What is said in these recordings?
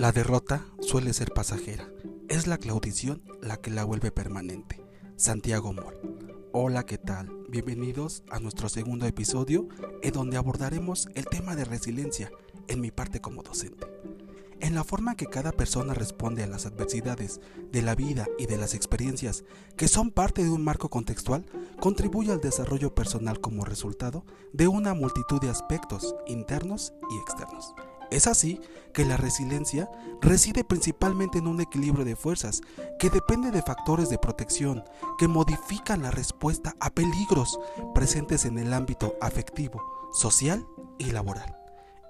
La derrota suele ser pasajera. Es la claudición la que la vuelve permanente. Santiago Moll. Hola, ¿qué tal? Bienvenidos a nuestro segundo episodio en donde abordaremos el tema de resiliencia en mi parte como docente. En la forma que cada persona responde a las adversidades de la vida y de las experiencias que son parte de un marco contextual, contribuye al desarrollo personal como resultado de una multitud de aspectos internos y externos. Es así que la resiliencia reside principalmente en un equilibrio de fuerzas que depende de factores de protección que modifican la respuesta a peligros presentes en el ámbito afectivo, social y laboral.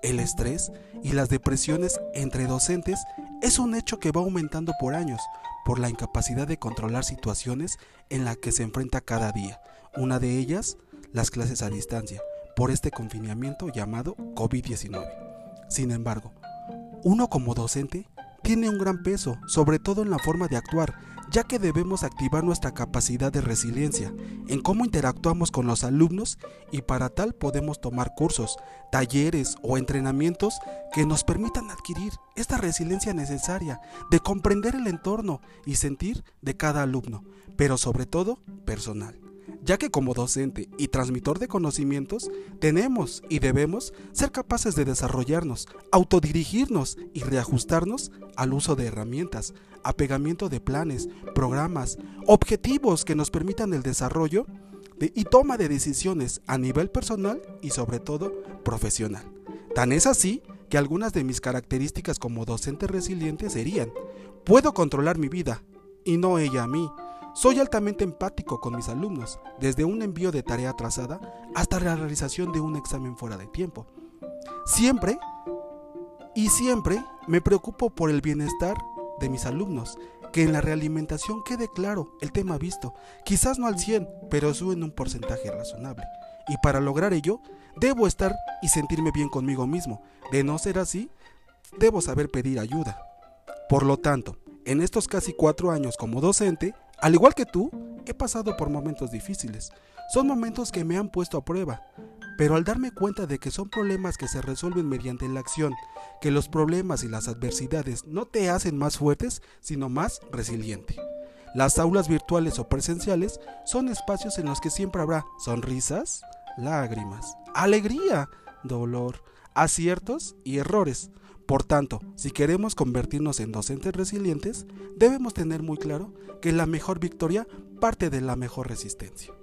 El estrés y las depresiones entre docentes es un hecho que va aumentando por años por la incapacidad de controlar situaciones en las que se enfrenta cada día. Una de ellas, las clases a distancia, por este confinamiento llamado COVID-19. Sin embargo, uno como docente tiene un gran peso, sobre todo en la forma de actuar, ya que debemos activar nuestra capacidad de resiliencia en cómo interactuamos con los alumnos y para tal podemos tomar cursos, talleres o entrenamientos que nos permitan adquirir esta resiliencia necesaria de comprender el entorno y sentir de cada alumno, pero sobre todo personal ya que como docente y transmitor de conocimientos tenemos y debemos ser capaces de desarrollarnos, autodirigirnos y reajustarnos al uso de herramientas, apegamiento de planes, programas, objetivos que nos permitan el desarrollo y toma de decisiones a nivel personal y sobre todo profesional. Tan es así que algunas de mis características como docente resiliente serían, puedo controlar mi vida y no ella a mí, soy altamente empático con mis alumnos, desde un envío de tarea atrasada hasta la realización de un examen fuera de tiempo. Siempre y siempre me preocupo por el bienestar de mis alumnos, que en la realimentación quede claro el tema visto, quizás no al 100, pero sube en un porcentaje razonable. Y para lograr ello, debo estar y sentirme bien conmigo mismo. De no ser así, debo saber pedir ayuda. Por lo tanto, en estos casi cuatro años como docente, al igual que tú, he pasado por momentos difíciles. Son momentos que me han puesto a prueba. Pero al darme cuenta de que son problemas que se resuelven mediante la acción, que los problemas y las adversidades no te hacen más fuertes, sino más resiliente. Las aulas virtuales o presenciales son espacios en los que siempre habrá sonrisas, lágrimas, alegría, dolor, aciertos y errores. Por tanto, si queremos convertirnos en docentes resilientes, debemos tener muy claro que la mejor victoria parte de la mejor resistencia.